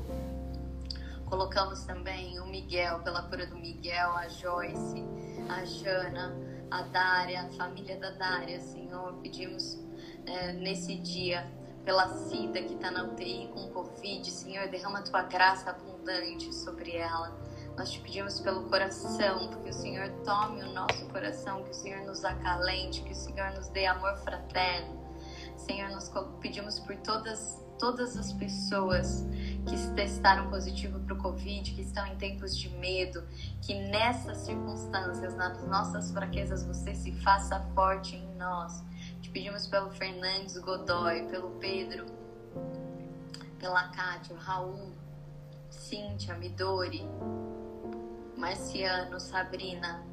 Colocamos também o Miguel, pela cura do Miguel, a Joyce, a Jana, a Dária, a família da Dária, Senhor. Pedimos é, nesse dia pela Cida que está na UTI com Covid, Senhor, derrama tua graça abundante sobre ela. Nós te pedimos pelo coração, que o Senhor tome o nosso coração, que o Senhor nos acalente, que o Senhor nos dê amor fraterno. Senhor, nós pedimos por todas todas as pessoas que testaram positivo Covid, que estão em tempos de medo, que nessas circunstâncias, nas nossas fraquezas, você se faça forte em nós. Te pedimos pelo Fernandes Godoy, pelo Pedro, pela Kátia, Raul, Cíntia, Midori, Marciano, Sabrina,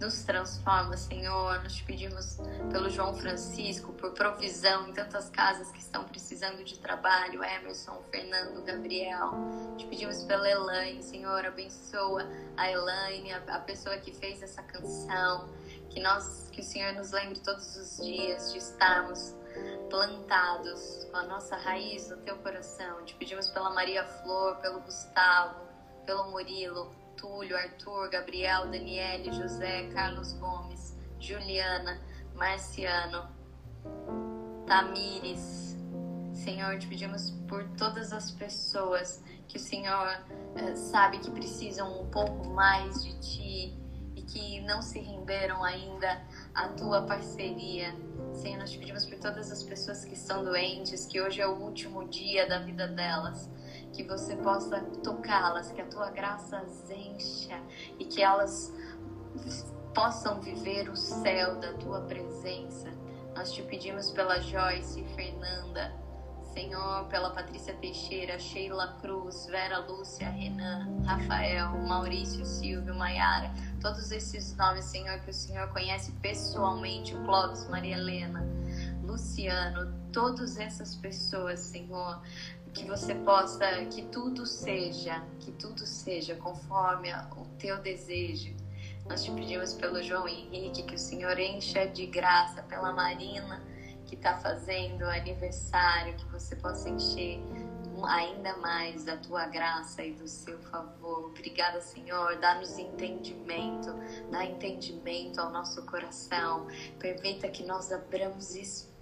nos transforma, Senhor. Nós te pedimos pelo João Francisco, por provisão em tantas casas que estão precisando de trabalho. Emerson, Fernando, Gabriel. Te pedimos pela Elaine, Senhor. Abençoa a Elaine, a, pessoa que fez essa canção. Que, nós, que o Senhor nos lembre todos os dias de estarmos plantados com a nossa raiz no teu coração. Te pedimos pela Maria Flor, pelo Gustavo, pelo Murilo Túlio, Arthur, Gabriel, Daniele, José, Carlos Gomes, Juliana, Marciano, Tamires. Senhor, te pedimos por todas as pessoas que o Senhor eh, sabe que precisam um pouco mais de Ti e que não se renderam ainda à Tua parceria. Senhor, nós te pedimos por todas as pessoas que estão doentes, que hoje é o último dia da vida delas que você possa tocá-las, que a tua graça as encha e que elas possam viver o céu da tua presença. Nós te pedimos pela Joyce Fernanda, Senhor, pela Patrícia Teixeira, Sheila Cruz, Vera Lúcia, Renan, Rafael, Maurício, Silvio, Maiara, todos esses nomes, Senhor, que o Senhor conhece pessoalmente, Clóvis, Maria Helena, Luciano, todas essas pessoas, Senhor, que você possa, que tudo seja, que tudo seja conforme o teu desejo. Nós te pedimos pelo João Henrique que o Senhor encha de graça pela Marina que está fazendo aniversário, que você possa encher ainda mais da tua graça e do seu favor. Obrigada, Senhor. Dá-nos entendimento, dá entendimento ao nosso coração. Permita que nós abramos espaço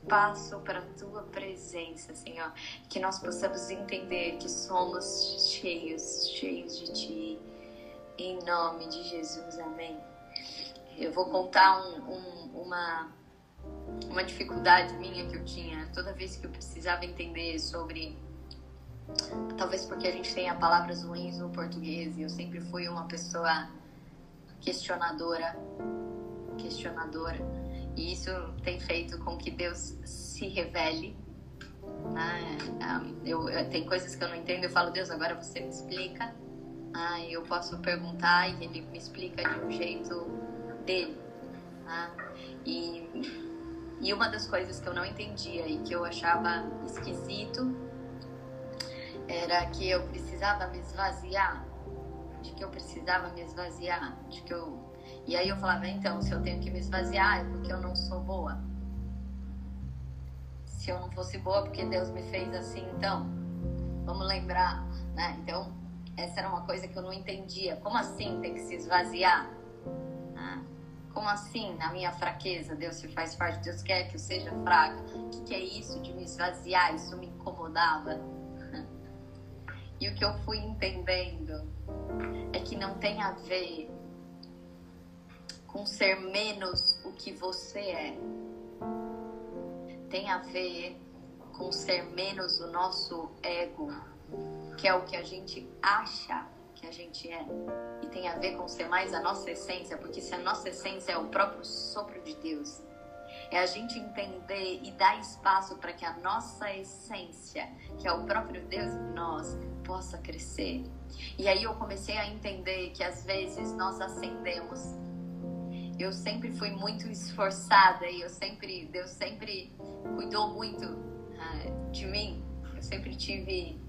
para a tua presença, Senhor. Que nós possamos entender que somos cheios, cheios de ti. Em nome de Jesus, amém. Eu vou contar um, um, uma uma dificuldade minha que eu tinha toda vez que eu precisava entender sobre talvez porque a gente tenha palavras ruins no português e eu sempre fui uma pessoa questionadora questionadora e isso tem feito com que Deus se revele né? eu, eu, tem coisas que eu não entendo eu falo Deus agora você me explica ah, eu posso perguntar e ele me explica de um jeito dele né? e e uma das coisas que eu não entendia e que eu achava esquisito era que eu precisava me esvaziar, de que eu precisava me esvaziar, de que eu e aí eu falava, então, se eu tenho que me esvaziar é porque eu não sou boa. Se eu não fosse boa, porque Deus me fez assim, então, vamos lembrar, né? Então, essa era uma coisa que eu não entendia. Como assim tem que se esvaziar? Como assim, na minha fraqueza, Deus se faz parte? Deus quer que eu seja fraca? O que, que é isso de me esvaziar? Isso me incomodava. <laughs> E o que eu fui entendendo é que não tem a ver com ser menos o que você é. Tem a ver com ser menos o nosso ego, que é o que a gente acha que a gente é. E tem a ver com ser mais a nossa essência, porque se a nossa essência é o próprio sopro de Deus, é a gente entender e dar espaço para que a nossa essência, que é o próprio Deus em nós, possa crescer. E aí eu comecei a entender que às vezes nós acendemos. Eu sempre fui muito esforçada e eu sempre, Deus sempre cuidou muito uh, de mim. Eu sempre tive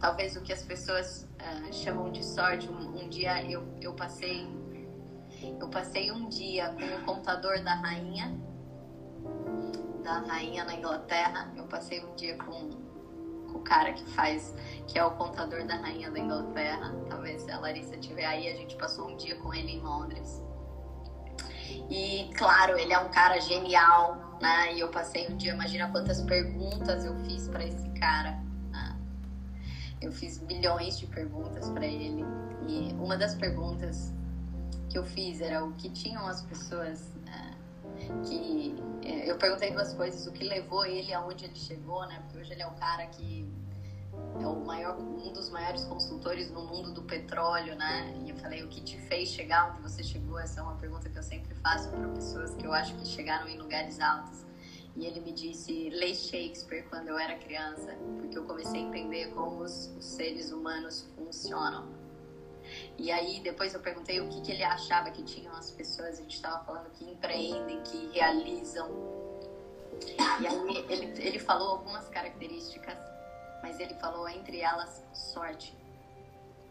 talvez o que as pessoas uh, chamam de sorte. Um, um, dia eu, eu passei eu passei um dia com o contador da rainha da rainha na Inglaterra. Eu passei um dia com, o cara que faz que é o contador da rainha da Inglaterra. Talvez se a Larissa estiver aí, a gente passou um dia com ele em Londres. E claro, ele é um cara genial, né? E eu passei um dia, imagina quantas perguntas eu fiz para esse cara. Eu fiz milhões de perguntas para ele e uma das perguntas que eu fiz era o que tinham as pessoas uh, que uh, eu perguntei duas coisas, o que levou ele aonde ele chegou, né? Porque hoje ele é um cara que é o maior, um dos maiores consultores no mundo do petróleo, né? E eu falei, o que te fez chegar onde você chegou? Essa é uma pergunta que eu sempre faço para pessoas que eu acho que chegaram em lugares altos. E ele me disse, lê Shakespeare quando eu era criança, porque eu comecei a entender como os, os seres humanos funcionam. E aí depois eu perguntei o que, que ele achava que tinham as pessoas, a gente estava falando que empreendem, que realizam. E aí ele, ele falou algumas características, mas ele falou entre elas sorte.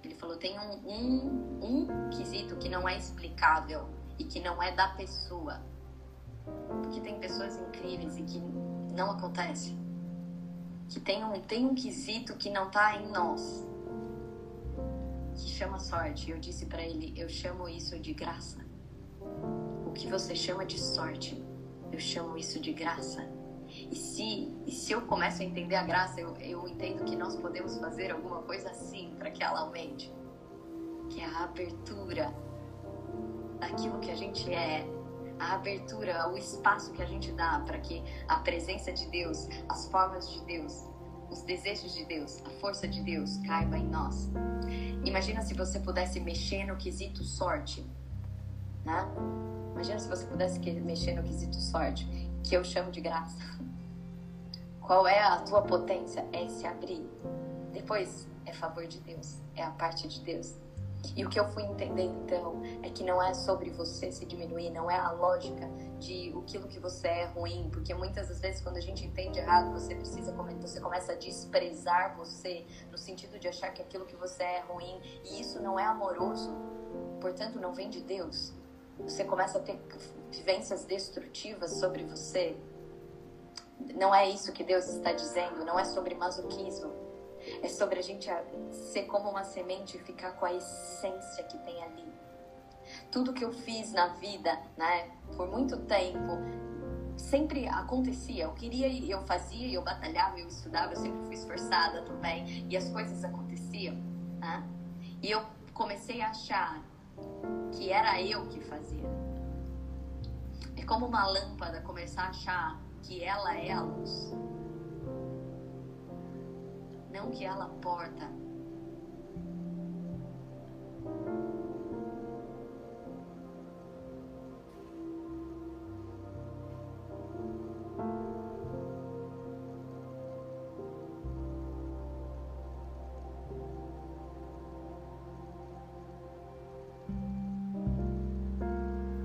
Ele falou, tem um, um, um quesito que não é explicável e que não é da pessoa, porque tem pessoas incríveis e que não acontece. Que tem um, tem um quesito que não tá em nós. Que chama sorte. Eu disse para ele, eu chamo isso de graça. O que você chama de sorte, eu chamo isso de graça. E se, e se eu começo a entender a graça, eu, eu entendo que nós podemos fazer alguma coisa assim para que ela aumente. Que é a abertura daquilo que a gente é a abertura, o espaço que a gente dá para que a presença de Deus, as formas de Deus, os desejos de Deus, a força de Deus caiba em nós. Imagina se você pudesse mexer no quesito sorte, né? Imagina se você pudesse mexer no quesito sorte, que eu chamo de graça. <laughs> Qual é a tua potência? É se abrir. Depois é favor de Deus, é a parte de Deus. E o que eu fui entendendo então é que não é sobre você se diminuir, não é a lógica de aquilo que você é ruim, porque muitas das vezes quando a gente entende errado, você precisa você começa a desprezar você no sentido de achar que aquilo que você é ruim, e isso não é amoroso. Portanto, não vem de Deus. Você começa a ter vivências destrutivas sobre você. Não é isso que Deus está dizendo, não é sobre masoquismo É sobre a gente ser como uma semente e ficar com a essência que tem ali. Tudo que eu fiz na vida, né, por muito tempo, sempre acontecia. Eu queria e eu fazia, eu batalhava, eu estudava, eu sempre fui esforçada também. E as coisas aconteciam, né? E eu comecei a achar que era eu que fazia. É como uma lâmpada começar a achar que ela é a luz. Não que ela porta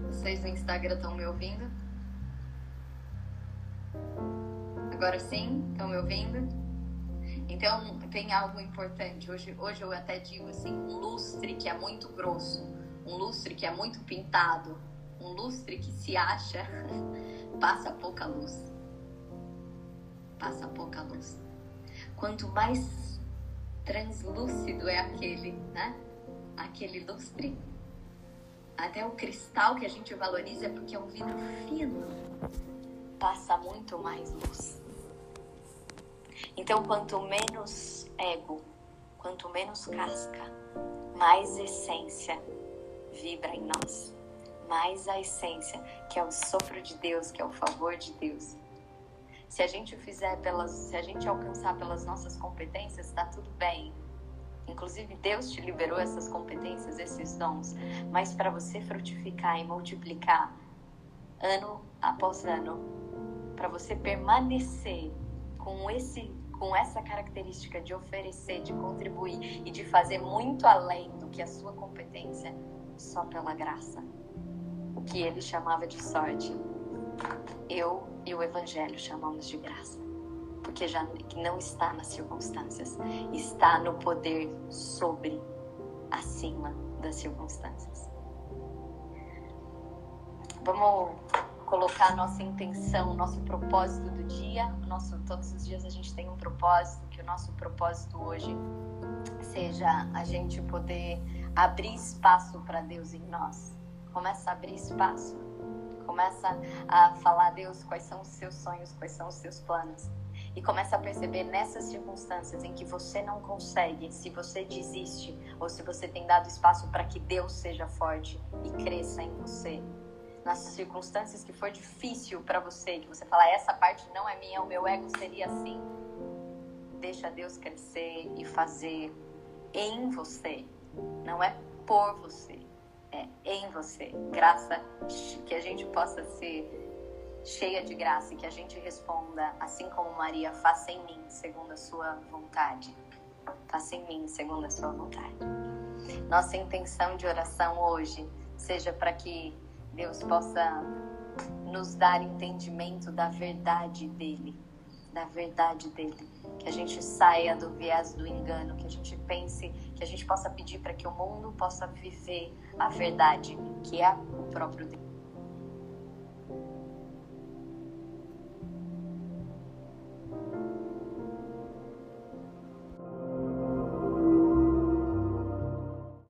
Vocês no Instagram estão me ouvindo? Agora sim? Estão me ouvindo? Então, tem algo importante. Hoje, hoje eu até digo assim: um lustre que é muito grosso, um lustre que é muito pintado, um lustre que se acha, <laughs> passa pouca luz. Passa pouca luz. Quanto mais translúcido é aquele, né? Aquele lustre, até o cristal que a gente valoriza é porque é um vidro fino, passa muito mais luz. Então, quanto menos ego, quanto menos casca, mais essência vibra em nós. Mais a essência, que é o sopro de Deus, que é o favor de Deus. Se a gente fizer pelas, se a gente alcançar pelas nossas competências, está tudo bem. Inclusive, Deus te liberou essas competências, esses dons, mas para você frutificar e multiplicar ano após ano, para você permanecer com esse com essa característica de oferecer, de contribuir e de fazer muito além do que a sua competência, só pela graça. O que ele chamava de sorte, eu e o evangelho chamamos de graça porque já não está nas circunstâncias, está no poder sobre, acima das circunstâncias. Vamos colocar nossa intenção, nosso propósito do dia. Nosso, todos os dias a gente tem um propósito, que o nosso propósito hoje seja a gente poder abrir espaço para Deus em nós. Começa a abrir espaço. Começa a falar, Deus, quais são os seus sonhos, quais são os seus planos e começa a perceber nessas circunstâncias em que você não consegue, se você desiste ou se você tem dado espaço para que Deus seja forte e cresça em você. Nas circunstâncias que for difícil para você, que você fala, essa parte não é minha, o meu ego seria assim. Deixa Deus crescer e fazer em você, não é por você, é em você. Graça que a gente possa ser cheia de graça e que a gente responda, assim como Maria, faça em mim segundo a sua vontade. Faça em mim segundo a sua vontade. Nossa intenção de oração hoje seja para que Deus possa nos dar entendimento da verdade dele, da verdade dele. Que a gente saia do viés do engano, que a gente pense, que a gente possa pedir para que o mundo possa viver a verdade, que é o próprio Deus.